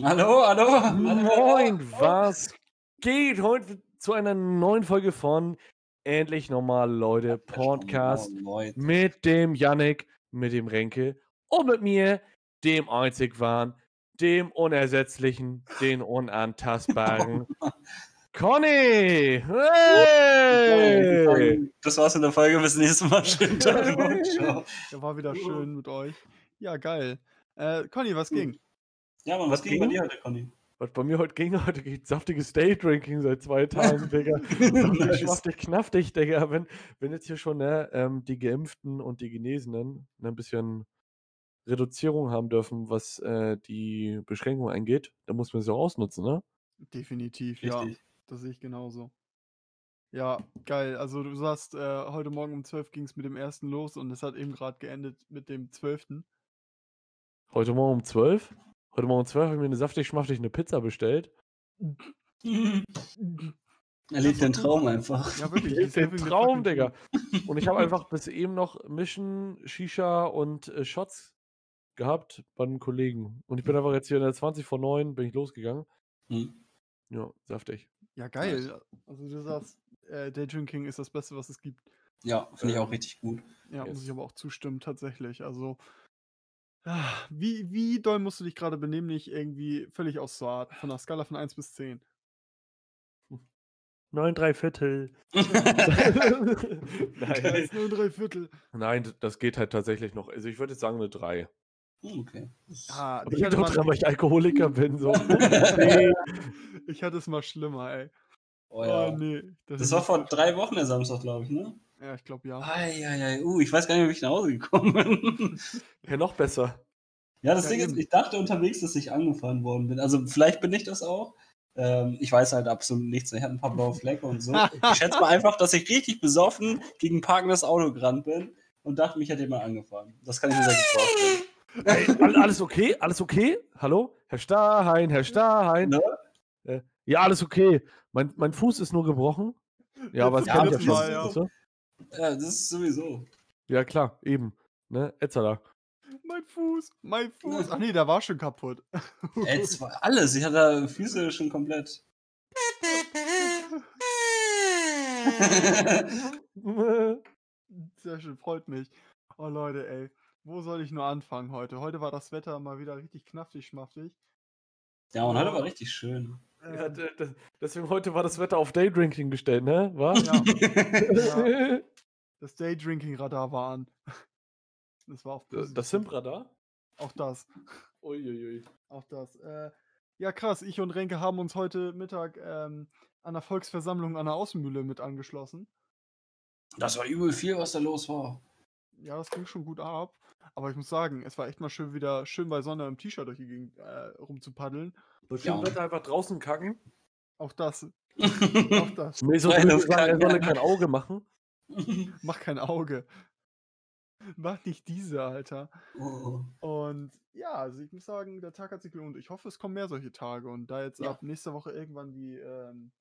Hallo, hallo. Moin, was geht heute zu einer neuen Folge von Endlich Normal, Leute, Podcast Moin. mit dem Yannick, mit dem Renke und mit mir, dem einzig wahren, dem unersetzlichen, den unantastbaren Conny. Hey! Das war's in der Folge. Bis nächstes Mal. Schönen Tag und ciao. Ja, war wieder schön mit euch. Ja, geil. Äh, Conny, was ging? Ja, Mann, Was was ging bei dir heute, Conny? Was bei mir heute ging, heute geht saftiges Day-Drinking seit zwei Tagen, Digga. Saftig, Nice. schwaftig, knaftig, Digga. Wenn, wenn jetzt hier schon ne, ähm, die Geimpften und die Genesenen ne, ein bisschen Reduzierung haben dürfen, was äh, die Beschränkung angeht, dann muss man sie auch ausnutzen, ne? Definitiv, ja. Richtig. Das sehe ich genauso. Ja, geil. Also du sagst, äh, heute Morgen um 12 ging es mit dem ersten los und es hat eben gerade geendet mit dem 12. Heute Morgen um 12. Heute Morgen um 12 habe ich mir eine saftig, schmaftig eine Pizza bestellt. Er lebt den Traum einfach. Ja, wirklich. Ein living the Traum, Digga. Und ich habe einfach bis eben noch Mischen, Shisha und äh, Shots gehabt bei den Kollegen. Und ich bin einfach jetzt hier in der 20 vor 9 bin ich losgegangen. Hm. Ja, saftig. Ja, geil. Also du sagst, äh, Daydrinking ist das Beste, was es gibt. Ja, finde ich auch Ähm, richtig gut. Ja, muss Yes. ich aber auch zustimmen, tatsächlich. Also, wie, wie doll musst du dich gerade benehmen, nicht irgendwie völlig aus der Art, von einer Skala von 1 bis 10? 9, 3 Viertel. Nein, nur drei Viertel. nein, das geht halt tatsächlich noch. Also ich würde jetzt sagen eine 3. Hm, okay. Ah, Aber ich, hatte doch mal, dran, weil ich Alkoholiker bin. So. Nee. ich hatte es mal schlimmer, ey. Oh, ja. Oh, nee. Das ist war vor drei Wochen der Samstag, glaube ich, ne? Ja, ich glaube ja. Eieiei, uh, ich weiß gar nicht, wie ich nach Hause gekommen bin. Ja, noch besser. ja, das Ja, Ding ist, eben. ich dachte unterwegs, dass ich angefahren worden bin. Also vielleicht bin ich das auch. Ähm, ich weiß halt absolut nichts. Ich hatte ein paar blaue Flecke und so. Ich schätze mal einfach, dass ich richtig besoffen gegen ein parkendes Auto gerannt bin und dachte, mich hätte jemand angefahren. Das kann ich mir sehr gut vorstellen. Ey, all- alles okay? Alles okay? Hallo? Herr Stahein, Herr Stahein. Ne? Äh, ja, alles okay. Mein, mein Fuß ist nur gebrochen. Ja, aber es Ja, kennt ja schon. ist- ja. Ja, das ist sowieso. Ja, klar, eben. Ne? Etzala. Mein Fuß, mein Fuß. Ach nee, der war schon kaputt. Ey, das war alles. Ich hatte Füße schon komplett. Sehr schön, freut mich. Oh Leute, ey. Wo soll ich nur anfangen heute? Heute war das Wetter mal wieder richtig knaftig, schmaftig. ja, und heute war richtig schön. Ja, Ähm, deswegen heute war das Wetter auf Daydrinking gestellt, ne? War? Ja, das Daydrinking-Radar war an. Das war auch das positiv. Simpradar? Auch das. Uiuiui. Auch das. Äh, ja, krass. Ich und Renke haben uns heute Mittag ähm, an der Volksversammlung an der Außenmühle mit angeschlossen. Das war übel viel, was da los war. Ja, das ging schon gut ab. Aber ich muss sagen, es war echt mal schön, wieder schön bei Sonne im T-Shirt durch die Gegend äh, rumzupaddeln. Bei Ja. schönem Wetter einfach draußen kacken. Auch das. Auch das. Nee, so Nein, auf sagen, er solle kein Auge machen. Mach kein Auge. Mach nicht diese, Alter. oh. Und ja, also ich muss sagen, der Tag hat sich gelohnt. Ich hoffe, es kommen mehr solche Tage. Und da jetzt Ja. ab nächster Woche irgendwann die ähm,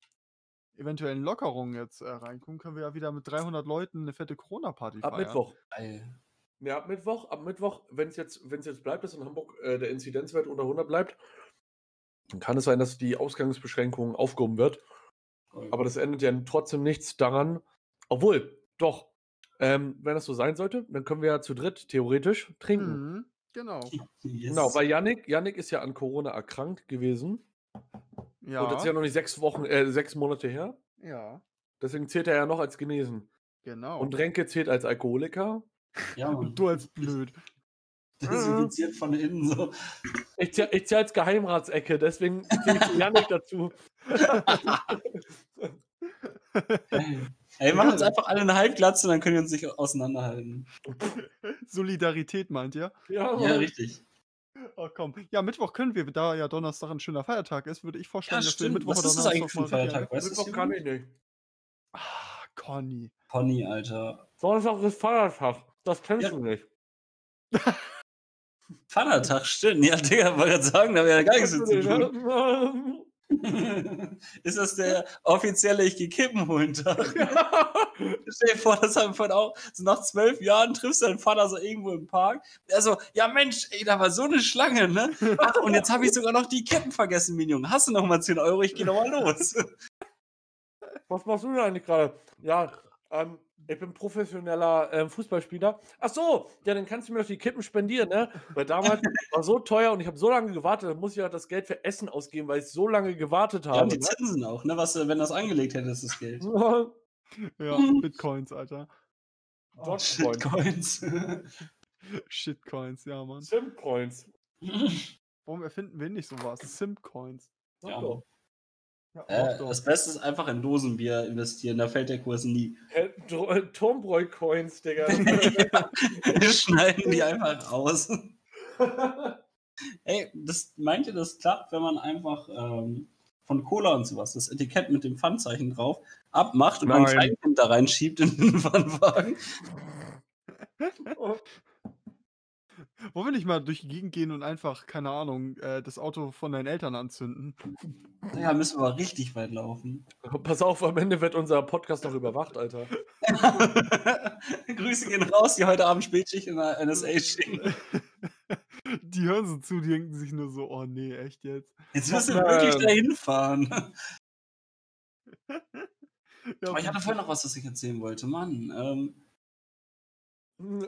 eventuellen Lockerungen jetzt äh, reinkommen, können wir ja wieder mit 300 Leuten eine fette Corona-Party Ab feiern. Mittwoch. Geil. Ja, ab Mittwoch, ab Mittwoch, wenn es jetzt, wenn's jetzt bleibt, dass in Hamburg äh, der Inzidenzwert unter 100 bleibt, kann es sein, dass die Ausgangsbeschränkung aufgehoben wird. Aber das ändert ja trotzdem nichts daran. Obwohl, doch, ähm, wenn das so sein sollte, dann können wir ja zu dritt theoretisch trinken. Mhm, genau. Yes. Genau, weil Yannick, Yannick ist ja an Corona erkrankt gewesen. Ja. Und das ist ja noch nicht sechs Wochen, äh, sechs Monate her. ja, Deswegen zählt er ja noch als genesen. genau. Und Renke zählt als Alkoholiker. ja. Und du als blöd. Desinfiziert von innen so. Ich zähle ich zähl als Geheimratsecke, deswegen zähle ich Yannick dazu. Ey, machen uns einfach alle eine Halbglatze, dann können wir uns nicht auseinanderhalten. Solidarität meint ihr? Ja, Ja, richtig. Oh komm. Ja, Mittwoch können wir, da ja Donnerstag ein schöner Feiertag ist, würde ich vorstellen, Ja, dass wir stimmt. Mittwoch Was ist das Donnerstag eigentlich für ein Feiertag? Weißt du Mittwoch kann ich nicht. Ah, Conny. Pony, Alter. Donnerstag ist Feiertag. Das kennst Ja. du nicht. Vatertag, stimmt. Ja, Digga, wollte gerade sagen, da wäre ja gar nichts zu tun. ist das der offizielle Ich geh Kippen holen Tag? Stell dir vor, das haben wir auch, so nach zwölf Jahren triffst du deinen Vater so irgendwo im Park. Er so, ja Mensch, ey, da war so eine Schlange, ne? Ach, und jetzt habe ich sogar noch die Kippen vergessen, Minion. Hast du noch mal 10 Euro? Ich geh noch mal los. Was machst du denn eigentlich gerade? Ja, ähm, ich bin professioneller ähm, Fußballspieler. Ach so, ja, dann kannst du mir doch die Kippen spendieren, ne? Weil damals war so teuer und ich habe so lange gewartet, dann muss ich ja das Geld für Essen ausgeben, weil ich so lange gewartet habe. Ja, und die ne? Zinsen auch, ne? Was, äh, wenn das angelegt hättest, das Geld. Ja, Bitcoins, Alter. Dogecoin. Shitcoins. Shitcoins, ja, Mann. Simcoins. Warum erfinden wir nicht sowas? Simcoins. Ja. So. Ja, Äh, das Beste ist einfach in Dosenbier investieren, da fällt der Kurs nie. Äh, Turmbräu-Coins, Digga. Wir schneiden die einfach raus. Ey, das meint ihr, das klappt, wenn man einfach ähm, von Cola und sowas das Etikett mit dem Pfandzeichen drauf abmacht und man ein. Kleinkind da reinschiebt in den Pfandwagen? Wollen wir nicht mal durch die Gegend gehen und einfach, keine Ahnung, äh, das Auto von deinen Eltern anzünden? Ja, müssen wir aber richtig weit laufen. Pass auf, am Ende wird unser Podcast noch überwacht, Alter. Grüße gehen raus, die heute Abend Spätschicht in der NSA stehen. Die hören so zu, die denken sich nur so, oh nee, echt jetzt? Jetzt müssen Ähm. wir wirklich dahin fahren. Ja, Aber ich hatte vorhin noch was, was ich erzählen wollte. Mann, ähm,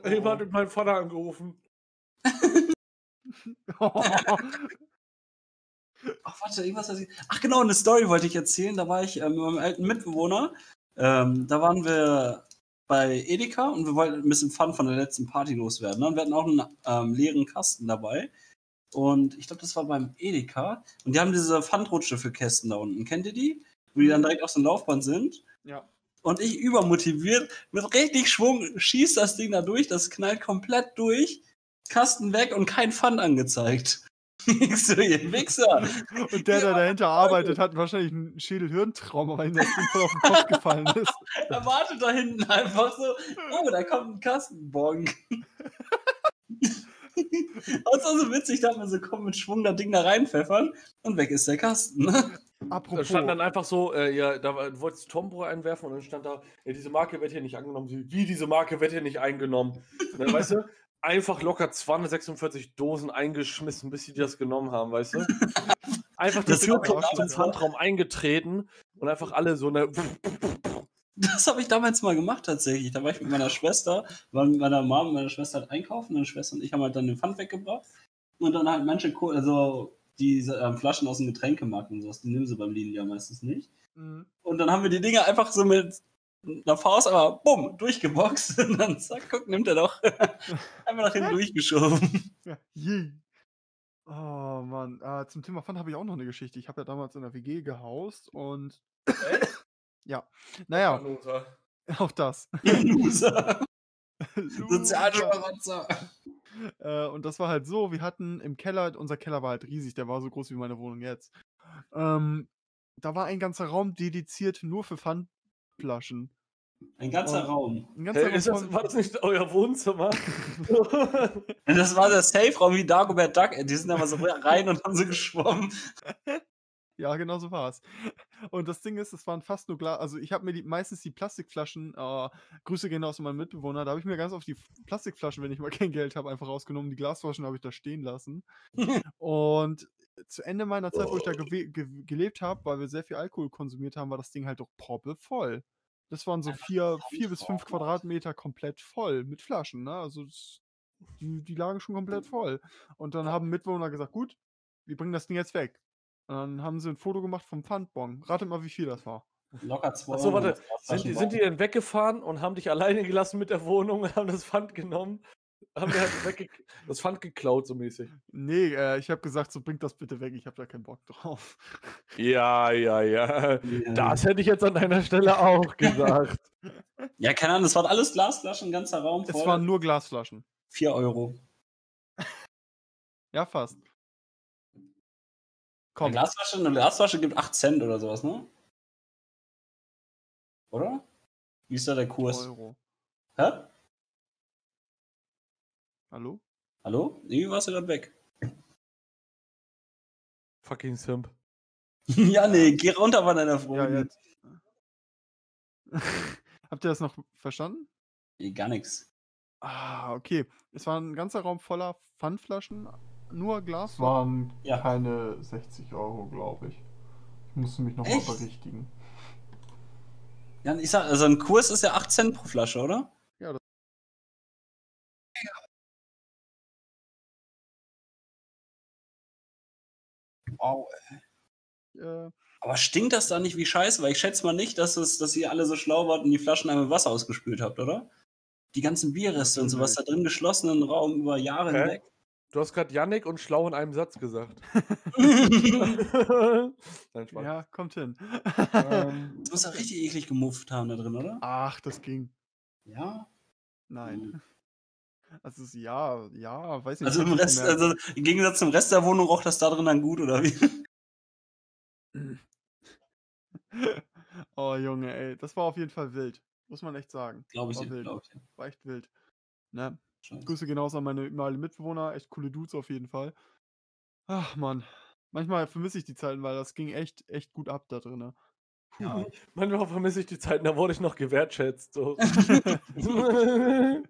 Jemand hat meinen Vater angerufen. Ach, warte, irgendwas ich. Ach, genau, eine Story wollte ich erzählen. Da war ich ähm, mit meinem alten Mitbewohner. Ähm, da waren wir bei Edeka und wir wollten ein bisschen Fun von der letzten Party loswerden. Ne? Und wir hatten auch einen ähm, leeren Kasten dabei. Und ich glaube, das war beim Edeka. Und die haben diese Pfandrutsche für Kästen da unten. Kennt ihr die? Wo die dann direkt auf einem Laufband sind. ja. Und ich übermotiviert, mit richtig Schwung, schießt das Ding da durch, das knallt komplett durch, Kasten weg und kein Pfand angezeigt. Ich so, ihr Wichser. Und der, der dahinter arbeitet, hat wahrscheinlich einen Schädel-Hirntrauma, weil ihm das Ding voll auf den Kopf gefallen ist. Er wartet da hinten einfach so, oh, da kommt ein Kastenbon. Und es war so witzig, da hat man so, komm mit Schwung das Ding da reinpfeffern und weg ist der Kasten. Ne? Da Apropos, stand dann einfach so, äh, ja, da war- du wolltest Tombro einwerfen und dann stand da, ja, diese Marke wird hier nicht angenommen. Wie diese Marke wird hier nicht eingenommen? Dann, weißt du, einfach locker 246 Dosen eingeschmissen, bis sie das genommen haben, weißt du? Einfach die Tür damals, Pfandraum eingetreten und einfach alle so eine. Das habe ich damals mal gemacht tatsächlich. Da war ich mit meiner Schwester, war mit meiner Mom und meiner Schwester halt einkaufen. Meine Schwester und ich haben halt dann den Pfand weggebracht. Und dann halt manche, Co also diese ähm, Flaschen aus dem Getränkemarkt und sowas, die nehmen sie beim Lidl ja meistens nicht. Mhm. Und dann haben wir die Dinger einfach so mit einer Faust, aber bumm, durchgeboxt. Und dann zack, guck, nimmt er doch. einfach nach hinten durchgeschoben. Ja. Oh Mann, äh, zum Thema Pfand habe ich auch noch eine Geschichte. Ich habe ja damals in der WG gehaust und ja, naja, auch das. Loser. Loser. Sozialschmarotzer. Äh, und das war halt so, wir hatten im Keller, unser Keller war halt riesig, der war so groß wie meine Wohnung jetzt. Ähm, da war ein ganzer Raum dediziert nur für Pfandflaschen. Ein ganzer Und- Raum. Ein ganzer Hey, ist Raum das, war das nicht euer Wohnzimmer? Das war der Safe-Raum wie Dagobert Duck. Die sind aber so rein und haben so geschwommen. Ja, genau so war's. Und das Ding ist, es waren fast nur Glas. Also ich habe mir die, meistens die Plastikflaschen, äh, Grüße gehen aus an meinen Mitbewohner, da habe ich mir ganz oft die Plastikflaschen, wenn ich mal kein Geld habe, einfach rausgenommen. Die Glasflaschen habe ich da stehen lassen. Und zu Ende meiner Zeit, wo ich da gewe- ge gelebt habe, weil wir sehr viel Alkohol konsumiert haben, war das Ding halt doch voll. Das waren so Einfach vier, vier bis fünf. Quadratmeter komplett voll mit Flaschen, ne? Also das, die, die lagen schon komplett voll. Und dann haben Mitbewohner gesagt, gut, wir bringen das Ding jetzt weg. Und dann haben sie ein Foto gemacht vom Pfandbon. Ratet mal, wie viel das war. Locker zwei Achso, warte. Sind die, sind die denn weggefahren und haben dich alleine gelassen mit der Wohnung und haben das Pfand genommen? Haben die halt wegge das Pfand geklaut, so mäßig. Nee, äh, ich habe gesagt, so bringt das bitte weg, ich habe da keinen Bock drauf. Ja, ja, ja. Ja. Das hätte ich jetzt an deiner Stelle auch gesagt. ja, keine Ahnung, das waren alles Glasflaschen, ganzer Raum Es voll. waren nur Glasflaschen. 4 Euro. Ja, fast. Eine Komm, Glasflasche, eine Glasflasche gibt 8 Cent oder sowas, ne? Oder? Wie ist da der Kurs? Euro. Hä? Hallo? Hallo? Irgendwie warst du gerade weg. Fucking Simp. ja, nee, geh runter von deiner Freundin. Ja, jetzt. Habt ihr das noch verstanden? Gar nichts. Ah, okay. Es war ein ganzer Raum voller Pfandflaschen, nur Glas. Es waren Ja. keine 60 Euro, glaube ich. Ich musste mich nochmal berichtigen. Ja, ich sag, also ein Kurs ist ja 8 Cent pro Flasche, oder? Wow. Äh, Aber stinkt das da nicht wie Scheiße? Weil ich schätze mal nicht, dass, es, dass ihr alle so schlau wart und die Flaschen einmal mit Wasser ausgespült habt, oder? Die ganzen Bierreste und sowas da drin geschlossenen Raum über Jahre Hä? hinweg. Du hast gerade Yannick und schlau in einem Satz gesagt. Nein, Spaß. ja, kommt hin. Ähm, Das muss ja richtig eklig gemufft haben da drin, oder? Ach, das ging. Ja. Nein. Also ja, ja, weiß nicht. Also ich im Rest, also im Gegensatz zum Rest der Wohnung roch das da drin dann gut, oder wie? oh Junge, ey, das war auf jeden Fall wild. Muss man echt sagen. Glaube ich, wild. glaub ich. War echt wild. Ne? Scheiße. Grüße genauso an meine, meine Mitbewohner, echt coole Dudes auf jeden Fall. Ach man, manchmal vermisse ich die Zeiten, weil das ging echt, echt gut ab da drin. Ja. manchmal vermisse ich die Zeiten, da wurde ich noch gewertschätzt. So.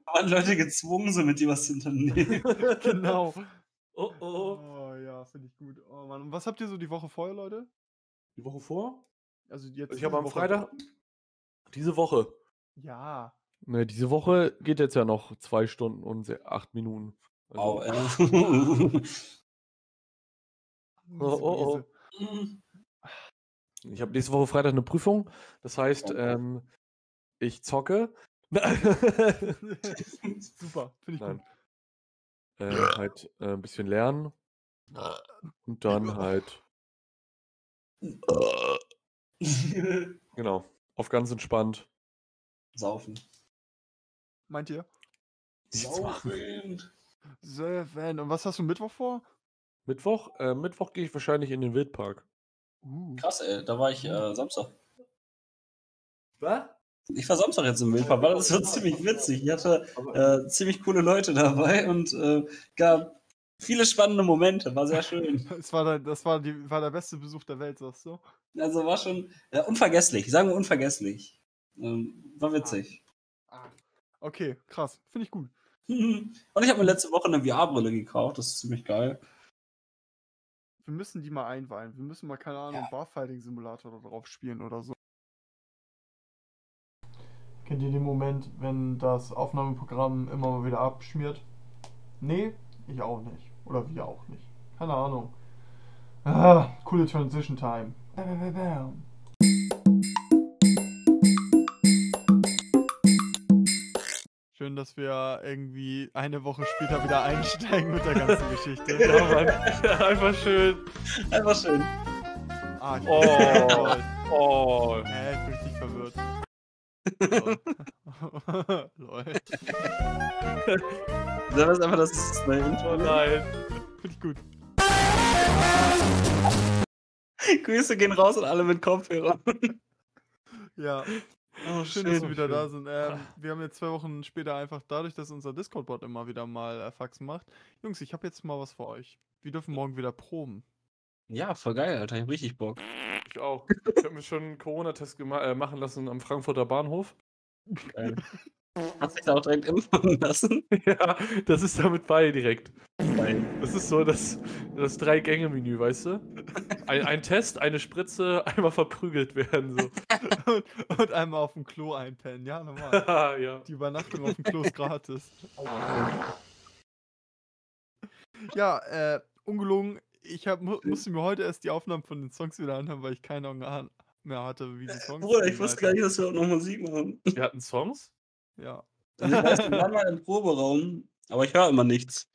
waren Leute gezwungen, so mit dir was zu unternehmen. genau. oh oh. Oh ja, finde ich gut. Oh Mann, und was habt ihr so die Woche vorher, Leute? Die Woche vor? Also jetzt Ich habe am Woche- Freitag. Diese Woche. Ja. Ne, diese Woche geht jetzt ja noch zwei Stunden und acht Minuten. Also, äh. Oh, oh, Miese ich habe nächste Woche Freitag eine Prüfung. Das heißt, ähm, ich zocke. Super, finde ich Nein. gut. äh, halt äh, ein bisschen lernen. Und dann halt, genau, auf ganz entspannt. Saufen. Meint ihr? Nichts. Saufen. Seven. Und was hast du Mittwoch vor? Mittwoch? Äh, Mittwoch gehe ich wahrscheinlich in den Wildpark. Uh. Krass, ey, da war ich äh, Samstag. Was? Ich war Samstag jetzt im Wildpark, das war ziemlich witzig. Ich hatte äh, ziemlich coole Leute dabei und äh, gab viele spannende Momente. War sehr schön. Das war, der, das war, die, war der beste Besuch der Welt, sagst du? Also war schon äh, unvergesslich. Sagen wir unvergesslich. Ähm, war witzig. Ah. Okay, krass. Finde ich gut. Und ich habe mir letzte Woche eine VR-Brille gekauft. Das ist ziemlich geil. Wir müssen die mal einweihen. Wir müssen mal, keine Ahnung, Ja. Barfighting-Simulator da drauf spielen oder so. Kennt ihr den Moment, wenn das Aufnahmeprogramm immer mal wieder abschmiert? Nee, ich auch nicht. Oder wir auch nicht. Keine Ahnung. Ah, coole Transition Time. Bam, bam, bam, bam. Schön, dass wir irgendwie eine Woche später wieder einsteigen mit der ganzen Geschichte. Ja, Mann. Einfach schön. Einfach schön. Ah, ich Oh. Oh. Hä, ich bin richtig verwirrt. Lol. Lol. Das ist einfach das neue Intro. Oh ne? nein. Finde ich gut. Grüße gehen raus und alle mit Kopfhörern. Ja. Oh, Schön, dass wir wieder da sind. Ähm, wir haben jetzt zwei Wochen später einfach dadurch, dass unser Discord-Bot immer wieder mal äh, Faxen macht. Jungs, ich habe jetzt mal was für euch. Wir dürfen morgen wieder proben. Ja, voll geil, Alter. Ich hab richtig Bock. Ich auch. Ich habe mir schon einen Corona-Test äh, machen lassen am Frankfurter Bahnhof. Geil. Hast dich da auch direkt impfen lassen? Ja, das ist damit bei direkt. Geil. Das ist so das, das Drei-Gänge-Menü, weißt du? Ein, ein Test, eine Spritze, einmal verprügelt werden. So. und, und einmal auf dem Klo einpennen. Ja, normal. ja. Die Übernachtung auf dem Klo ist gratis. Ja, äh, ungelogen. Ich hab, mu musste mir heute erst die Aufnahmen von den Songs wieder anhören, weil ich keine Ahnung mehr hatte, wie die Songs Bruder, ich wusste gar nicht, dass wir auch noch Musik machen. Wir hatten Songs? Ja. Also ich waren mal im Proberaum, aber ich höre immer nichts.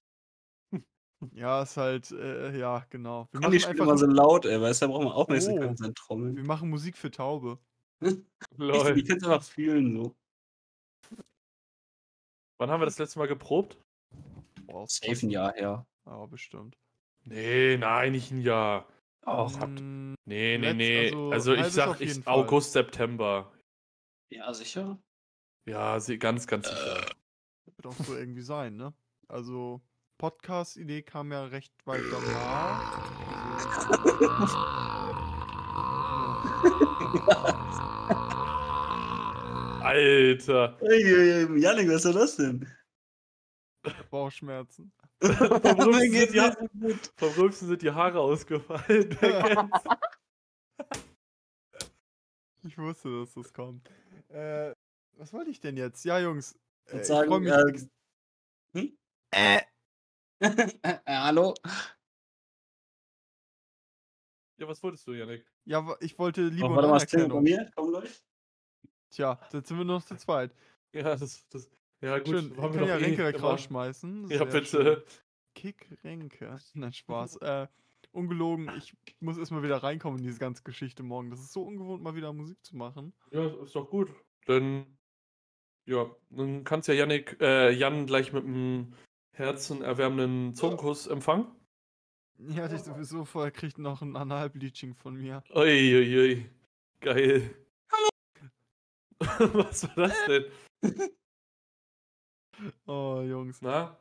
Ja, ist halt, äh, ja, genau. Wir die machen spielen einfach immer so laut, ey, weißt du, da braucht man Aufmerksamkeit Oh. seinen Trommeln. wir machen Musik für Taube. Ich, Lol. ich kann es einfach fühlen, so. Wann haben wir das letzte Mal geprobt? Boah, Safe ein Jahr her. Ja, bestimmt. Nee, nein, nicht ein Jahr. Auch. Mm, Nee, nee, nee. also Also, ich sag ich. August, September. Ja, sicher. Ja, ganz, ganz sicher. wird auch so irgendwie sein, ne? Also, Podcast-Idee kam ja recht weit danach. Also, Alter. Ey, Janik, was ist das denn? Bauchschmerzen. Vom Rülpsen, die, vom Rülpsen sind die Haare ausgefallen. Ich wusste, dass das kommt. Äh, was wollte ich denn jetzt? Ja, Jungs. Ich Äh, würd ich sagen, freu mich äh, ex- hm? Äh, Äh, hallo? Ja, was wolltest du, Janik? ja, ich wollte Liebe Oh, und warte mal, es klingelt bei Anerkennung. mir. Komm gleich. Tja, jetzt sind wir nur noch zu zweit. Ja, das, das, ja gut. Schön, ich haben wir kann ja eh Renke immer. rausschmeißen. Ja, bitte. schön. Kick Renke. Nein, Spaß. äh, ungelogen, ich muss erstmal wieder reinkommen in diese ganze Geschichte morgen. Das ist so ungewohnt, mal wieder Musik zu machen. Ja, ist doch gut. Dann, ja, dann kannst ja Janik, äh, Jan gleich mit einem herzenerwärmenden Zungenkuss empfangen. Ja, dich sowieso vorher kriegt noch ein Analbleaching von mir. Uiuiui. Geil. Was war das denn? Oh, Jungs. Na?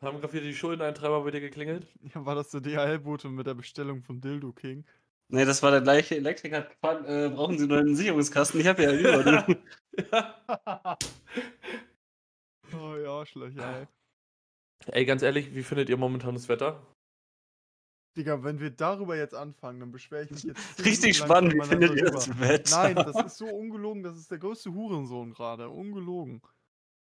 Haben gerade wieder die Schuldeneintreiber bei dir geklingelt? Ja, war das der DHL-Bote mit der Bestellung von Dildo King? Nee, das war der gleiche Elektriker, hat gefragt, äh, brauchen Sie nur einen Sicherungskasten? Ich habe ja über. Ja. Oh ja, Schlöcher, ey. Ey, ganz ehrlich, wie findet ihr momentan das Wetter? Digga, wenn wir darüber jetzt anfangen, dann beschwere ich mich jetzt. Richtig spannend, wie findet ihr das Wetter? Nein, das ist so ungelogen, das ist der größte Hurensohn gerade. Ungelogen.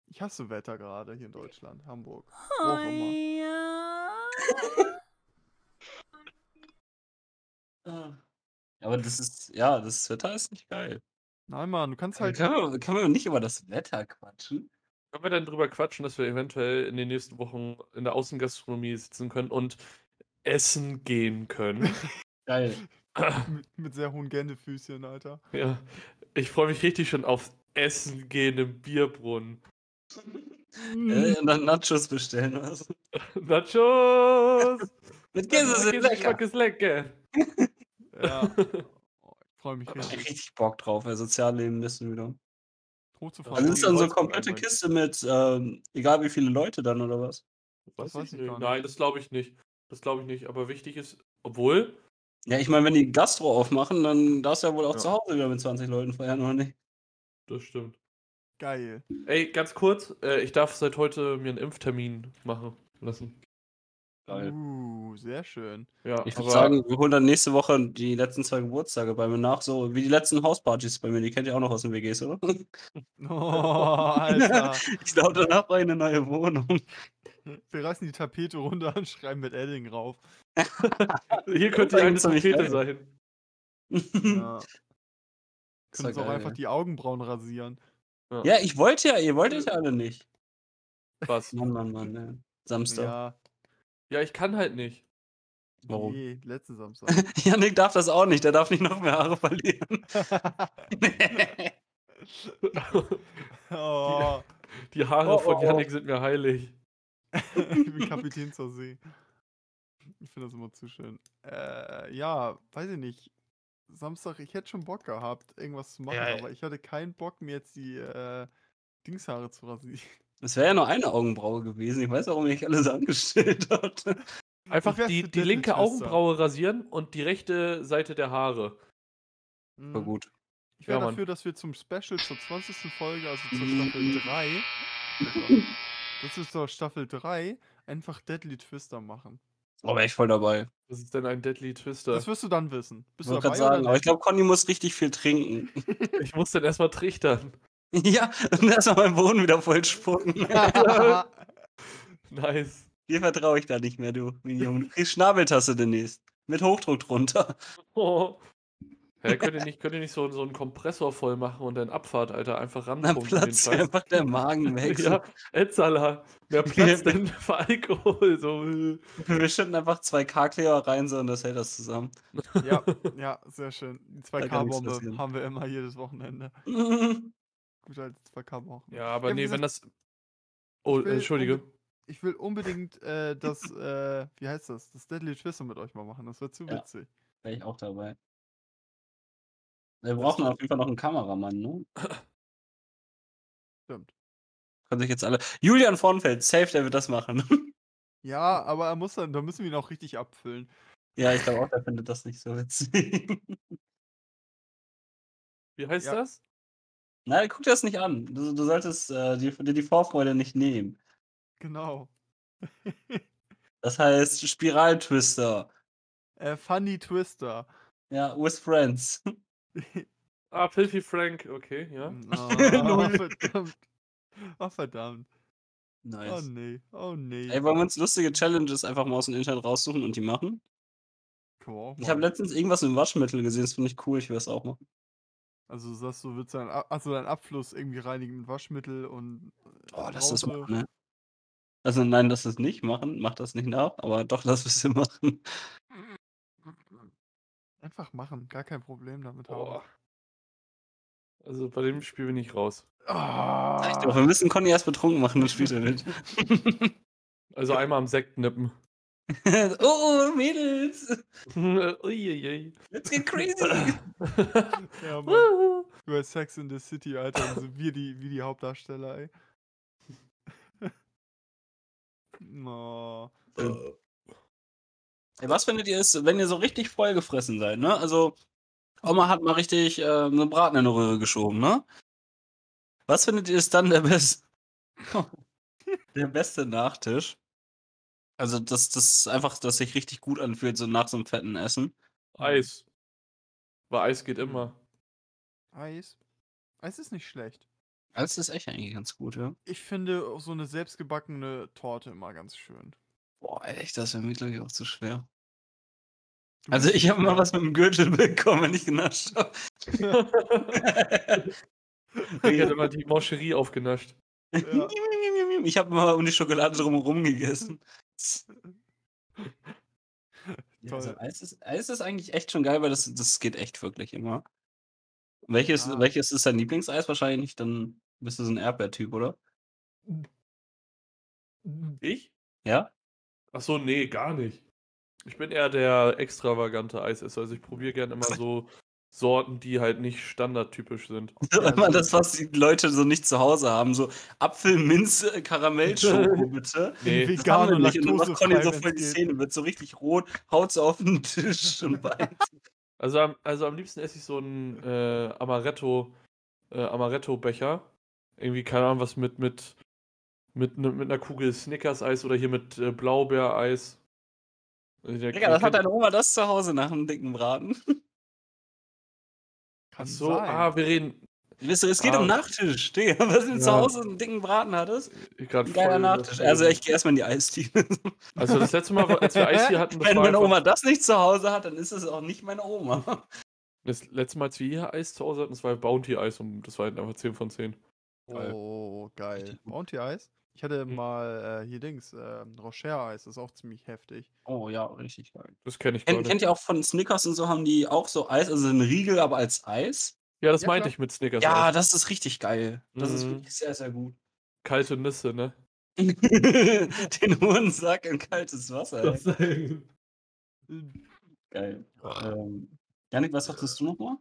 Ich hasse Wetter gerade hier in Deutschland, Hamburg. Wo auch immer. Ah. Aber das ist, ja, das Wetter ist nicht geil. Nein, Mann, du kannst Halt, kann, man, kann man nicht über das Wetter quatschen? Können wir dann drüber quatschen, dass wir eventuell in den nächsten Wochen in der Außengastronomie sitzen können und essen gehen können? Geil. Mit, mit sehr hohen Gänsefüßchen, Alter. ja, ich freue mich richtig schon auf Essen gehen im Bierbrunnen. Äh, und dann Nachos bestellen so. Nachos! Mit Käse sind lecker. Ist lecker. Ja. Ich freue mich Ich hab richtig. richtig Bock drauf, ey, Sozialleben müssen wieder. Hochzufahren. Also die ist dann so Holzkohle komplette. Kiste mit, ähm, egal wie viele Leute dann oder was? Weiß weiß ich ich nicht. Nein, das glaube ich nicht. Das glaube ich nicht. Aber wichtig ist, obwohl, Ja, ich meine, wenn die Gastro aufmachen, dann darfst du ja wohl auch Ja. zu Hause wieder mit 20 Leuten feiern, oder nicht? das stimmt. Geil. Ey, ganz kurz, äh, ich darf seit heute mir einen Impftermin machen lassen. Geil. Uh, sehr schön. Ja, Ich würde sagen, wir holen dann nächste Woche die letzten zwei Geburtstage bei mir nach, so wie die letzten Hauspartys bei mir. Die kennt ihr auch noch aus den WGs, oder? Oh, Alter. Ich glaube, danach ich eine neue Wohnung. Wir reißen die Tapete runter und schreiben mit Edding rauf. hier könnte ist eine Tapete sein. Ja. Können war auch geil, einfach ja. die Augenbrauen rasieren. Ja, ich wollte ja, ihr wolltet ja alle nicht. Was? Mann, Mann, Mann, ey. Samstag. Ja. Ja, ich kann halt nicht. Warum? Nee, letzten Samstag. Janik darf das auch nicht, der darf nicht noch mehr Haare verlieren. oh, Die Haare Oh, von oh, oh. Yannick sind mir heilig. ich bin Kapitän zur See. Ich finde das immer zu schön. Äh, ja, weiß ich nicht. Samstag, ich hätte schon Bock gehabt, irgendwas zu machen, Ja, aber ich hatte keinen Bock, mir jetzt die äh, Dingshaare zu rasieren. Es wäre ja nur eine Augenbraue gewesen. Ich weiß, warum ich alles angestellt hatte. Einfach die, die linke? Augenbraue rasieren und die rechte Seite der Haare. War Mhm. gut. Ich wäre Ja, Mann. dafür, dass wir zum Special zur 20. Folge, also zur Mhm. Staffel 3, Oh Gott. das ist zur Staffel 3, einfach Deadly Twister machen. Oh, wäre ich voll dabei. Was ist denn ein Deadly Twister? Das wirst du dann wissen. Ich Bist du wollte dabei gerade sagen, aber ich glaube, Conny muss richtig viel trinken. Ich muss dann erstmal trichtern. ja, und erstmal meinen Boden wieder voll spucken. Nice. Dir vertraue ich da nicht mehr, du, mein Junge. Du kriegst Schnabeltasse demnächst. Mit Hochdruck drunter. Oh. Hä, könnt ihr nicht, könnt ihr nicht so, so einen Kompressor voll machen und dann Abfahrt, Alter, einfach Dann ranpumpen? den platzt einfach der Magen weg. Ja, Etzala. Mehr Platz denn für Alkohol. So. Wir schütten einfach zwei K-Kleber rein so und das hält das zusammen. ja, ja, sehr schön. Die Da kann nichts 2K-Bombe passieren. haben wir immer jedes Wochenende. Gut alte 2K-Wochen. Ja, aber Ja, nee, wenn gesagt, das. Oh, ich will Entschuldige. Ich will unbedingt äh, das, äh, wie heißt das? Das Deadly Twister mit euch mal machen. Das wird zu Ja. witzig. Wäre ich auch dabei. Wir brauchen auf jeden Fall noch einen Kameramann, ne? Stimmt. Können sich jetzt alle. Julian Vornfeld, safe, der wird das machen. Ja, aber er muss dann, da müssen wir ihn auch richtig abfüllen. ja, ich glaube auch, der findet das nicht so witzig. Wie heißt Ja. das? Nein, guck dir das nicht an. Du, du solltest äh, dir die, die Vorfreude nicht nehmen. Genau. Das heißt Spiraltwister. äh, Funny Twister. Ja, with friends. Ah, Filthy Frank, okay, ja. Oh, verdammt. Oh, verdammt. Oh Nice. nee. Oh nee. Ey, wollen wir uns lustige Challenges einfach mal aus dem Internet raussuchen und die machen? Auch Ich habe letztens irgendwas mit Waschmittel gesehen, das finde ich cool, ich will das auch machen. Also sagst du, willst deinen, also deinen Abfluss irgendwie reinigen mit Waschmittel und äh, Oh, lass das machen, ne? Also nein, lass das nicht machen, mach das nicht nach, aber doch, lass es machen. Einfach machen, gar kein Problem damit Boah. haben. Also bei dem Spiel bin ich raus. Ah, doch, wir müssen Conny erst betrunken machen, dann spielt er mit. Also einmal am Sekt nippen. oh, Mädels! Uiuiui. Let's get crazy! ja, Mann. Über Sex in the City, Alter, sind wir die, wie die Hauptdarsteller, ey. no. Ey, was findet ihr ist, wenn ihr so richtig vollgefressen seid, ne? Also, Oma hat mal richtig äh, eine Braten in eine Röhre geschoben, ne? Was findet ihr ist dann der beste, der beste Nachtisch? Also, das, das einfach, dass sich richtig gut anfühlt, so nach so einem fetten Essen. Eis. Weil Eis geht immer. Eis. Eis ist nicht schlecht. Das ist echt eigentlich ganz gut, ja. Ich finde auch so eine selbstgebackene Torte immer ganz schön. Boah, echt, das wäre mir, glaube ich, auch zu schwer. Du Also, ich habe mal was mit dem Gürtel bekommen, wenn ich genascht habe. Ich hätte mal die Mancherie aufgenascht. Ja. Ich habe mal um die Schokolade drumherum gegessen. Ja, also. Eis, ist, Eis ist eigentlich echt schon geil, weil das, das geht echt wirklich immer. Welches, Ja. welches ist dein Lieblingseis? Wahrscheinlich dann bist du so ein Erdbeertyp, oder? Ich? Ja? Ach so, nee, gar nicht. Ich bin eher der extravagante Eisesser. Also ich probiere gerne immer so Sorten, die halt nicht standardtypisch sind. Immer so- das, was die Leute so nicht zu Hause haben. So Apfel, Minze, Karamellschoko, bitte. Nee, Das Vegan und nicht. Und dann macht Conny so voll die. Szene, wird so richtig rot, haut so auf den Tisch und weint. Also am, also am liebsten esse ich so einen äh, Amaretto, äh, Amaretto-Becher. Irgendwie, keine Ahnung, was mit, mit, mit, ne, mit einer Kugel Snickers-Eis oder hier mit äh, Blaubeereis. Also Digga, das hat deine Oma das zu Hause nach einem dicken Braten. Kann Ach so, sein. ah, wir reden. Wisst ihr, es geht Ah. um Nachtisch, Digga. Was du zu Ja. Hause einen dicken Braten hattest? Ein geiler voll- Nachtisch. Also ich gehe erstmal in die Eisdiele. Also das letzte Mal, als wir Eis hier hatten, das Wenn war meine einfach- Oma das nicht zu Hause hat, dann ist es auch nicht meine Oma. Das letzte Mal, als wir hier Eis zu Hause hatten, das war Bounty-Eis und das war halt einfach 10 von 10. Geil. Oh, geil. Richtig gut. Bounty Eis? Ich hatte Mhm. mal äh, hier Dings, äh, Rocher Eis, das ist auch ziemlich heftig. Oh ja, richtig geil. Das kenne ich gar Kennt, nicht. kennt ihr auch von Snickers und so, haben die auch so Eis, also ein Riegel, aber als Eis? ja, das Ja, meinte klar. ich mit Snickers. Ja, Eis. das ist richtig geil. Das ist Mhm. wirklich sehr, sehr gut. Kalte Nüsse, ne? Den hohen Sack in kaltes Wasser. Geil. Ähm, Janik, was sagtest du nochmal?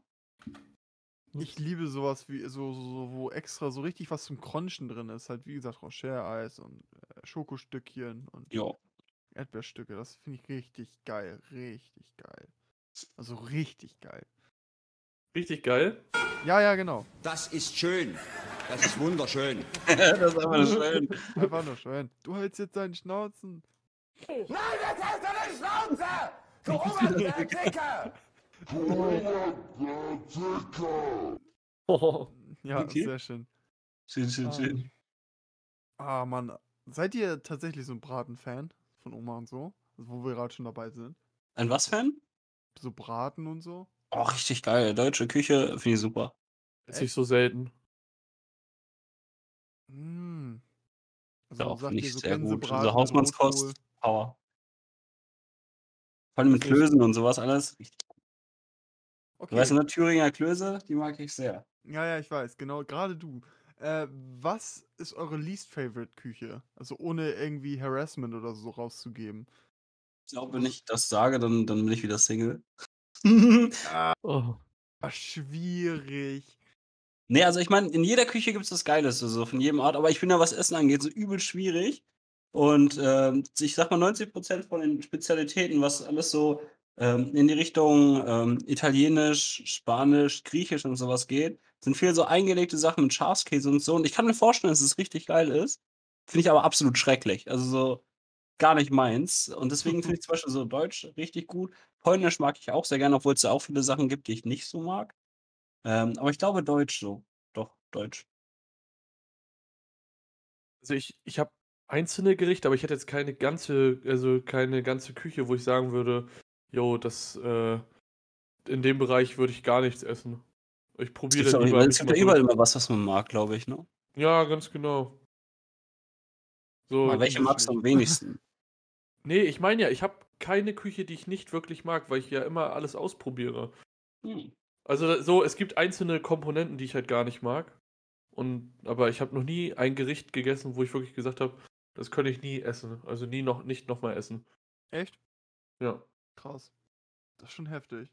Ich liebe sowas wie so, so, so, wo extra so richtig was zum Crunchen drin ist. Halt wie gesagt, Rocher Eis und äh, Schokostückchen und Jo. Erdbeerstücke. Das finde ich richtig geil. Richtig geil. Also richtig geil. Richtig geil. Ja, ja, genau. Das ist schön. Das ist wunderschön. das ist einfach schön. Einfach nur schön. Du hältst jetzt deinen Schnauzen. Nein, jetzt hast du eine Schnauze! Du oberste Dicke! Ja, Okay. sehr schön. Schön, schön, Ah. schön. Ah, Mann. Seid ihr tatsächlich so ein Braten-Fan von Oma und so? Also, wo wir gerade schon dabei sind. Ein was, Fan? So Braten und so? Oh, richtig geil. Deutsche Küche, finde ich super. Ist nicht so selten. Mm. Ja, auch ihr ich sehr gut. Also Hausmannskost? Power. Vor allem mit Klößen und sowas alles. Richtig Okay. Du weißt, ne, Thüringer Klöße, die mag ich sehr. Ja, ja, ich weiß, genau, gerade du. Äh, was ist eure least favorite Küche? Also ohne irgendwie Harassment oder so rauszugeben. Ich glaube, wenn ich das sage, dann, dann bin ich wieder Single. Oh. Ah, schwierig. nee, also ich meine, in jeder Küche gibt es das Geilste, so von jedem Art, aber ich bin ja, was Essen angeht, so übel schwierig. Und ähm, ich sag mal, 90% von den Spezialitäten, was alles so ähm, in die Richtung ähm, Italienisch, Spanisch, Griechisch und sowas geht, sind viel so eingelegte Sachen mit Schafskäse und so. Und ich kann mir vorstellen, dass es richtig geil ist. Finde ich aber absolut schrecklich. Also so gar nicht meins. Und deswegen finde ich zum Beispiel so Deutsch richtig gut. Polnisch mag ich auch sehr gerne, obwohl es da auch viele Sachen gibt, die ich nicht so mag. Ähm, aber ich glaube Deutsch so. Doch, Deutsch. Also ich, ich habe einzelne Gerichte, aber ich hätte jetzt keine ganze, also keine ganze Küche, wo ich sagen würde, jo, das, äh, in dem Bereich würde ich gar nichts essen. Ich probiere auch, lieber es gibt mal ja überall immer was, was man mag, glaube ich, ne? Ja, ganz genau. So, Mag welche magst du am wenigsten? nee, ich meine ja, ich habe keine Küche, die ich nicht wirklich mag, weil ich ja immer alles ausprobiere. Hm. Also so, es gibt einzelne Komponenten, die ich halt gar nicht mag. Und, aber ich habe noch nie ein Gericht gegessen, wo ich wirklich gesagt habe, das könnte ich nie essen. Also nie noch, nicht nochmal essen. Echt? Ja. Krass. Das ist schon heftig.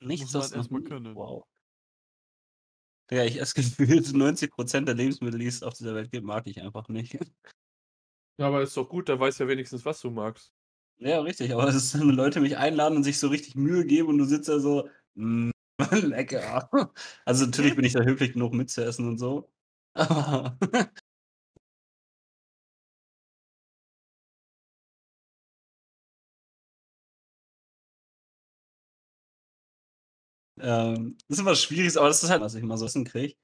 Nichts, das noch erstmal können. Wow. Ja, ich esse gefühlt 90% der Lebensmittel, die es auf dieser Welt gibt, mag ich einfach nicht. Ja, aber ist doch gut, da weiß ja wenigstens, was du magst. Ja, richtig, aber es ist, wenn Leute mich einladen und sich so richtig Mühe geben und du sitzt da so, mm, lecker. Also natürlich bin ich da höflich genug mitzuessen und so. Aber ähm, das ist immer schwierig, aber das ist halt, was ich mal so essen kriege.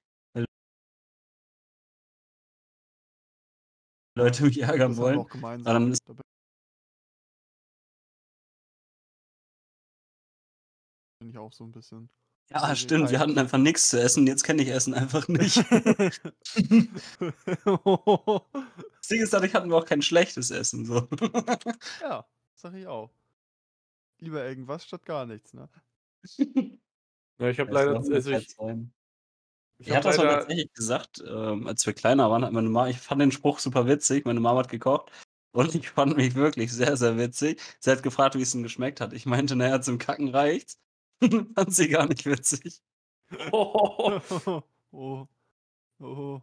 Leute mich ärgern wollen. auch gemeinsam. Aber dann ist bin ich auch so ein bisschen. Ja, stimmt, wir hatten einfach nichts zu essen, jetzt kenne ich Essen einfach nicht. Das Ding ist, dadurch hatten wir auch kein schlechtes Essen. So. ja, sag ich auch. Lieber irgendwas statt gar nichts, ne? Ja, ich habe leider, also Zeit ich, ich Ich habe hatte das mal leider, tatsächlich gesagt, ähm, als wir kleiner waren, hat meine Mama, ich fand den Spruch super witzig, meine Mama hat gekocht und ich fand mich wirklich sehr, sehr witzig. Sie hat gefragt, wie es ihm geschmeckt hat. Ich meinte, naja, zum Kacken reicht's. fand sie gar nicht witzig. oh, oh. Oh.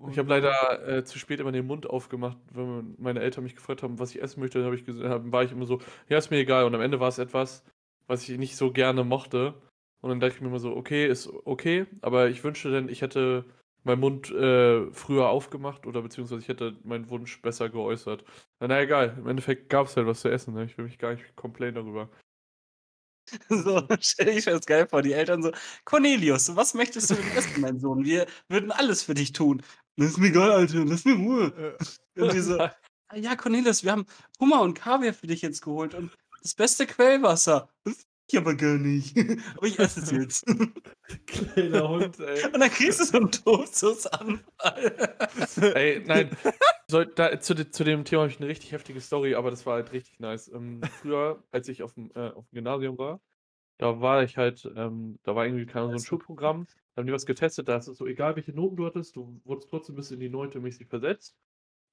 Oh ich habe leider äh, zu spät immer den Mund aufgemacht, wenn meine Eltern mich gefragt haben, was ich essen möchte, dann habe ich gesagt, hab- war ich immer so, ja, ist mir egal. Und am Ende war es etwas, was ich nicht so gerne mochte. Und dann dachte ich mir immer so, okay, ist okay, aber ich wünschte denn, ich hätte meinen Mund äh, früher aufgemacht oder beziehungsweise ich hätte meinen Wunsch besser geäußert. Na, na egal, im Endeffekt gab es halt was zu essen, ne? Ich will mich gar nicht complain darüber. So, stell ich mir das geil vor, die Eltern so, Cornelius, was möchtest du denn essen, mein Sohn? Wir würden alles für dich tun. Das ist mir egal, Alter, lass mir Ruhe. Äh, Und die so, "Ah ja, Cornelius, wir haben Hummer und Kaviar für dich jetzt geholt und das beste Quellwasser. Das ich aber gar nicht. aber ich esse es jetzt. Kleiner Hund, ey. Und dann kriegst du so einen Toastsusanfall. Ey, nein. So, da, zu, zu dem Thema habe ich eine richtig heftige Story, aber das war halt richtig nice. Ähm, früher, als ich auf dem, äh, auf dem Gymnasium war, da war ich halt, ähm, da war irgendwie keine so ein Schulprogramm, da haben die was getestet, da ist es so, egal welche Noten du hattest, du wurdest trotzdem bis in die neunte mäßig versetzt.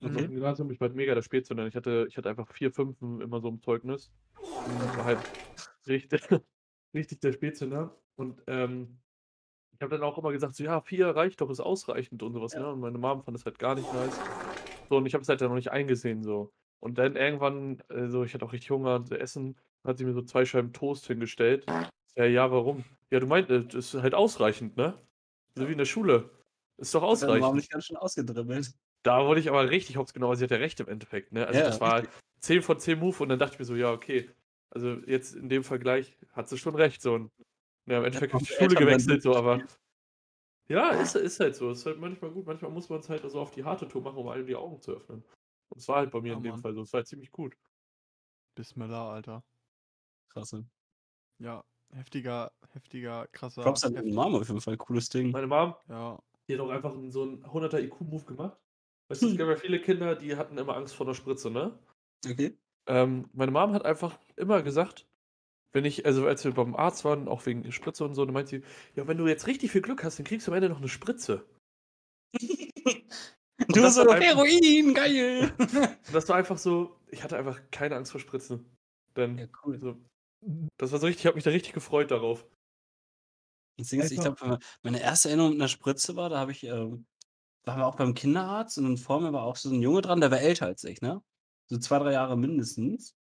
Mhm. dem Gymnasium, ich war halt mega der Spätzünder. Ich hatte, ich hatte einfach vier Fünfen immer so im Zeugnis. Und war halt richtig, richtig der Spätzünder. Und ähm, ich habe dann auch immer gesagt, so ja, vier reicht doch, ist ausreichend und sowas. Ja. Ne? Und meine Mom fand das halt gar nicht nice. So, und ich habe es halt dann noch nicht eingesehen. so. Und dann irgendwann, äh, so, ich hatte auch richtig Hunger und Essen, hat sie mir so zwei Scheiben Toast hingestellt. Ja, ja, warum? Ja, du meinst, äh, das ist halt ausreichend, ne? So wie in der Schule. Ist doch ausreichend. mich ganz schön ausgedribbelt. Da wurde ich aber richtig hops genau, sie hat ja recht im Endeffekt, ne? Also Ja, das war richtig. 10 von 10 Move und dann dachte ich mir so, ja, okay. Also jetzt in dem Vergleich hat sie schon recht. So. Und, ja, im Endeffekt habe ich die Schule gewechselt, so, aber. Ja, ist, ist halt so. Ist halt manchmal gut. Manchmal muss man es halt so auf die harte Tour machen, um einem die Augen zu öffnen. Und es war halt bei mir Ja, in dem Mann. Fall so. Es war halt ziemlich gut. Bismillah, Alter. Krasse. Ja, heftiger, heftiger, krasser. Props an deine Mama auf jeden Fall. Cooles Ding. Meine Mom, Ja. die hat auch einfach so einen 100er IQ-Move gemacht. Weißt du, es gab ja viele Kinder, die hatten immer Angst vor der Spritze, ne? Okay. Ähm, meine Mom hat einfach immer gesagt, wenn ich, also als wir beim Arzt waren, auch wegen Spritze und so, dann meint sie, ja, wenn du jetzt richtig viel Glück hast, dann kriegst du am Ende noch eine Spritze. Du das so, einfach- Heroin, geil. Und das war einfach so, ich hatte einfach keine Angst vor Spritzen. Dann, ja, cool. so, das war so richtig, ich habe mich da richtig gefreut darauf. Ich glaube, meine erste Erinnerung mit einer Spritze war, da habe ich, ähm, waren wir auch beim Kinderarzt und vor mir war auch so ein Junge dran, der war älter als ich, ne? So zwei, drei Jahre mindestens.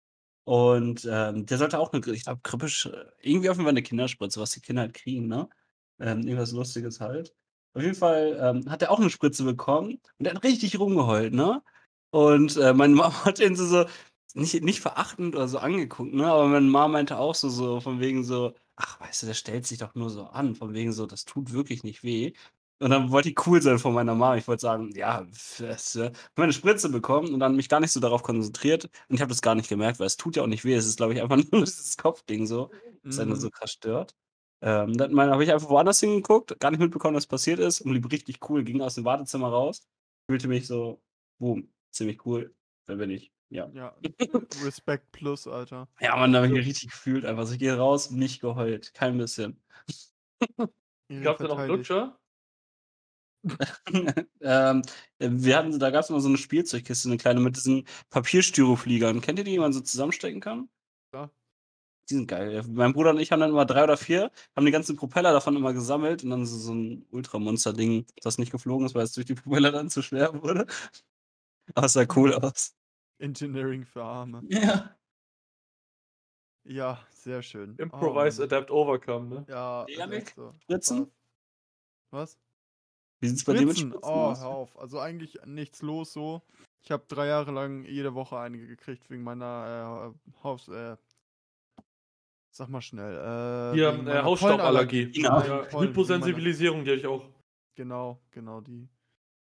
Und ähm, der sollte auch eine, ich glaube, grippisch, irgendwie auf jeden Fall eine Kinderspritze, was die Kinder halt kriegen, ne? Ähm, irgendwas Lustiges halt. Auf jeden Fall ähm, hat er auch eine Spritze bekommen und der hat richtig rumgeheult, ne? Und äh, meine Mama hat ihn so, so nicht, nicht verachtend oder so angeguckt, ne? Aber meine Mama meinte auch so, so von wegen so, ach, weißt du, der stellt sich doch nur so an, von wegen so, das tut wirklich nicht weh. Und dann wollte ich cool sein von meiner Mama. Ich wollte sagen, ja, das, äh, meine Spritze bekommen und dann mich gar nicht so darauf konzentriert. Und ich habe das gar nicht gemerkt, weil es tut ja auch nicht weh. Es ist, glaube ich, einfach nur dieses Kopfding so, das einen Mhm. so krass stört. Ähm, dann habe ich einfach woanders hingeguckt, gar nicht mitbekommen, was passiert ist und blieb richtig cool, ging aus dem Wartezimmer raus, fühlte mich so, boom, ziemlich cool. Da bin ich, ja. Ja, Respekt plus, Alter. Ja, man, da habe ich mich richtig gefühlt einfach. Also ich gehe raus, nicht geheult, kein bisschen. Gab es auch verteidigt. Lutscher? ähm, wir hatten, da gab es immer so eine Spielzeugkiste, eine kleine mit diesen Papierstyrofliegern. Kennt ihr die, die man so zusammenstecken kann? Ja. Die sind geil. Mein Bruder und ich haben dann immer drei oder vier, haben die ganzen Propeller davon immer gesammelt und dann so, so ein Ultramonster-Ding, das nicht geflogen ist, weil es durch die Propeller dann zu schwer wurde. Aber es sah cool aus. Engineering für Arme. Ja. Ja, sehr schön. Oh, Improvise, Mann. Adapt, Overcome, ne? Ja, echt so. Spritzen? Was? Wie sieht's bei dir mit Oh, aus? hör auf. Also eigentlich nichts los so. Ich habe drei Jahre lang jede Woche einige gekriegt wegen meiner äh, Haus... Äh, sag mal schnell. Äh, Hier, wegen äh, Hausstauballergie. Ja. Ja, Pollen, meiner- Hyposensibilisierung, die hatte ich auch. Genau, genau die.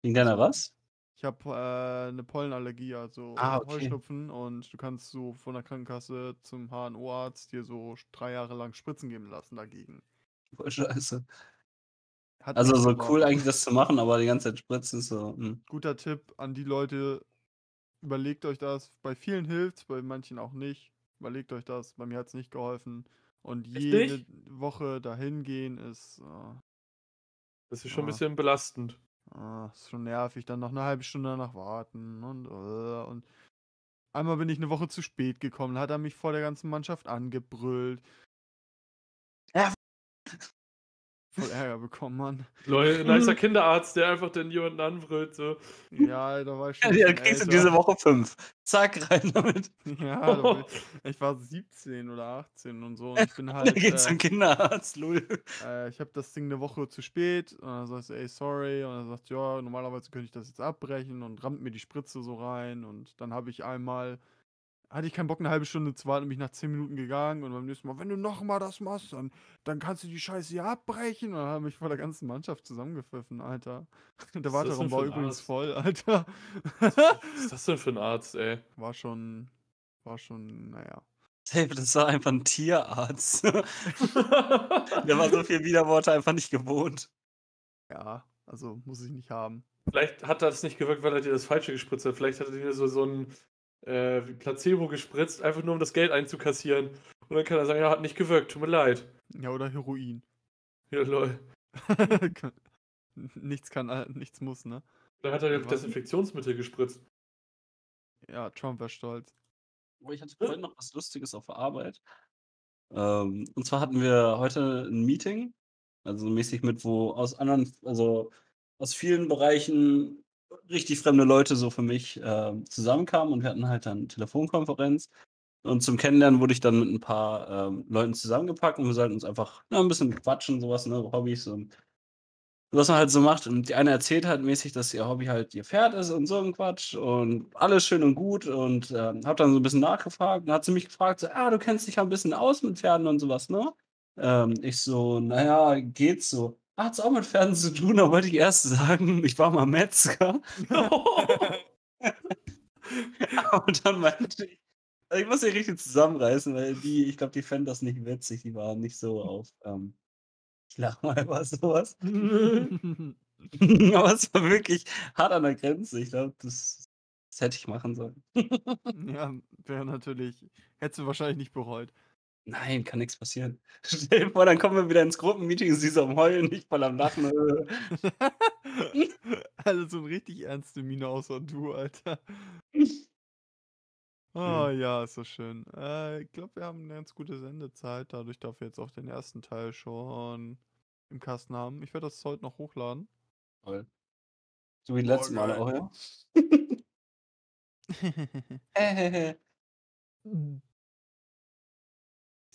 Wegen deiner was? Ich habe äh, eine Pollenallergie, also Ah, okay. Heuschnupfen und du kannst so von der Krankenkasse zum HNO-Arzt dir so drei Jahre lang Spritzen geben lassen dagegen. Voll scheiße. Hat Also so cool eigentlich das zu machen, aber die ganze Zeit spritzen ist so. Hm. Guter Tipp an die Leute, überlegt euch das. Bei vielen hilft bei manchen auch nicht. Überlegt euch das. Bei mir hat es nicht geholfen. Und jede nicht? Woche dahin gehen ist, äh, Das ist schon ein Ah. bisschen belastend. Ah, ist schon nervig, dann noch eine halbe Stunde danach warten und, äh, und einmal bin ich eine Woche zu spät gekommen, hat er mich vor der ganzen Mannschaft angebrüllt. Ja. Voll Ärger bekommen, Mann. Leute, nicer Kinderarzt, der einfach den jemanden anbrüllt. So. Ja, da war ich schon. Ja, bisschen kriegst du älter. diese Woche fünf. Zack, rein damit. Ja, da war ich, ich war 17 oder 18 und so. Und ich bin halt. geht's Äh, zum Kinderarzt, lul. äh, ich habe das Ding eine Woche zu spät. Und dann sagst du, ey, sorry. Und dann sagt, ja, normalerweise könnte ich das jetzt abbrechen und rammt mir die Spritze so rein. Und dann habe ich einmal, hatte ich keinen Bock, eine halbe Stunde zu warten, bin ich nach 10 Minuten gegangen. Und beim nächsten Mal, wenn du nochmal das machst, dann, dann kannst du die Scheiße hier abbrechen. Und dann haben mich vor der ganzen Mannschaft zusammengepfiffen, Alter. Der ist das Warteraum war übrigens Arzt? voll, Alter. Was ist das denn für ein Arzt, ey? war schon, war schon, naja. Safe, das war einfach ein Tierarzt. Der war so viel Widerworte einfach nicht gewohnt. Ja, also muss ich nicht haben. Vielleicht hat das nicht gewirkt, weil er dir das Falsche gespritzt hat. Vielleicht hat er dir so, so ein äh, Placebo gespritzt, einfach nur um das Geld einzukassieren. Und dann kann er sagen, ja, hat nicht gewirkt, tut mir leid. Ja, oder Heroin. Ja, lol. nichts kann, äh, nichts muss, ne? Dann hat er Was? Desinfektionsmittel gespritzt. Ja, Trump wäre stolz. Oh, ich hatte vorhin noch was Lustiges auf der Arbeit. Ähm, und zwar hatten wir heute ein Meeting, also mäßig mit, wo aus anderen, also aus vielen Bereichen richtig fremde Leute so für mich ähm, zusammenkamen und wir hatten halt dann Telefonkonferenz. Und zum Kennenlernen wurde ich dann mit ein paar ähm, Leuten zusammengepackt und wir sollten uns einfach na, ein bisschen quatschen, sowas, ne, Hobbys und was man halt so macht. Und die eine erzählt halt mäßig, dass ihr Hobby halt ihr Pferd ist und so ein Quatsch und alles schön und gut. Und ähm, hab dann so ein bisschen nachgefragt. Und hat sie mich gefragt, so, ah, du kennst dich ja ein bisschen aus mit Pferden und sowas, ne? Ähm, ich so, naja, geht's so. Ah, Hat's auch mit Pferden zu tun, da wollte ich erst sagen, ich war mal Metzger. Aber dann meinte ich, also ich muss sie richtig zusammenreißen, weil die, ich glaube, die fänden das nicht witzig. Die waren nicht so auf, ähm, ich lach mal über sowas. Aber es war wirklich hart an der Grenze. Ich glaube, das, das hätte ich machen sollen. ja, wäre natürlich. Hättest du wahrscheinlich nicht bereut. Nein, kann nichts passieren. Stell dir vor, dann kommen wir wieder ins Gruppenmeeting und sie ist am Heulen, ich voll am Lachen. Alle so ein richtig ernste Miene außer du, Alter. Oh ja, ist so schön. Äh, ich glaube, wir haben eine ganz gute Sendezeit, dadurch, dass wir jetzt auch den ersten Teil schon im Kasten haben. Ich werde das heute noch hochladen. Toll. So wie die letzten Mal auch, ja?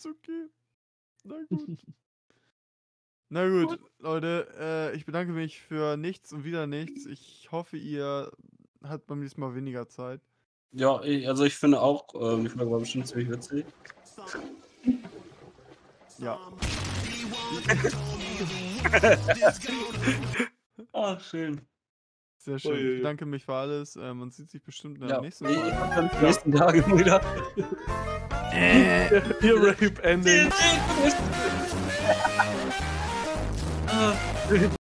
Äh, okay. Na gut. Na gut, Leute, äh, ich bedanke mich für nichts und wieder nichts. Ich hoffe, ihr habt beim nächsten Mal weniger Zeit. Ja, ich, also ich finde auch, ähm, die Folge war bestimmt ziemlich witzig. Ja. Ah, schön. Sehr schön. Ich bedanke mich für alles. Äh, man sieht sich bestimmt in der Ja, nächsten ich Folge. hab dann die nächsten Tage wieder. Ihr Rape Ending. Ah.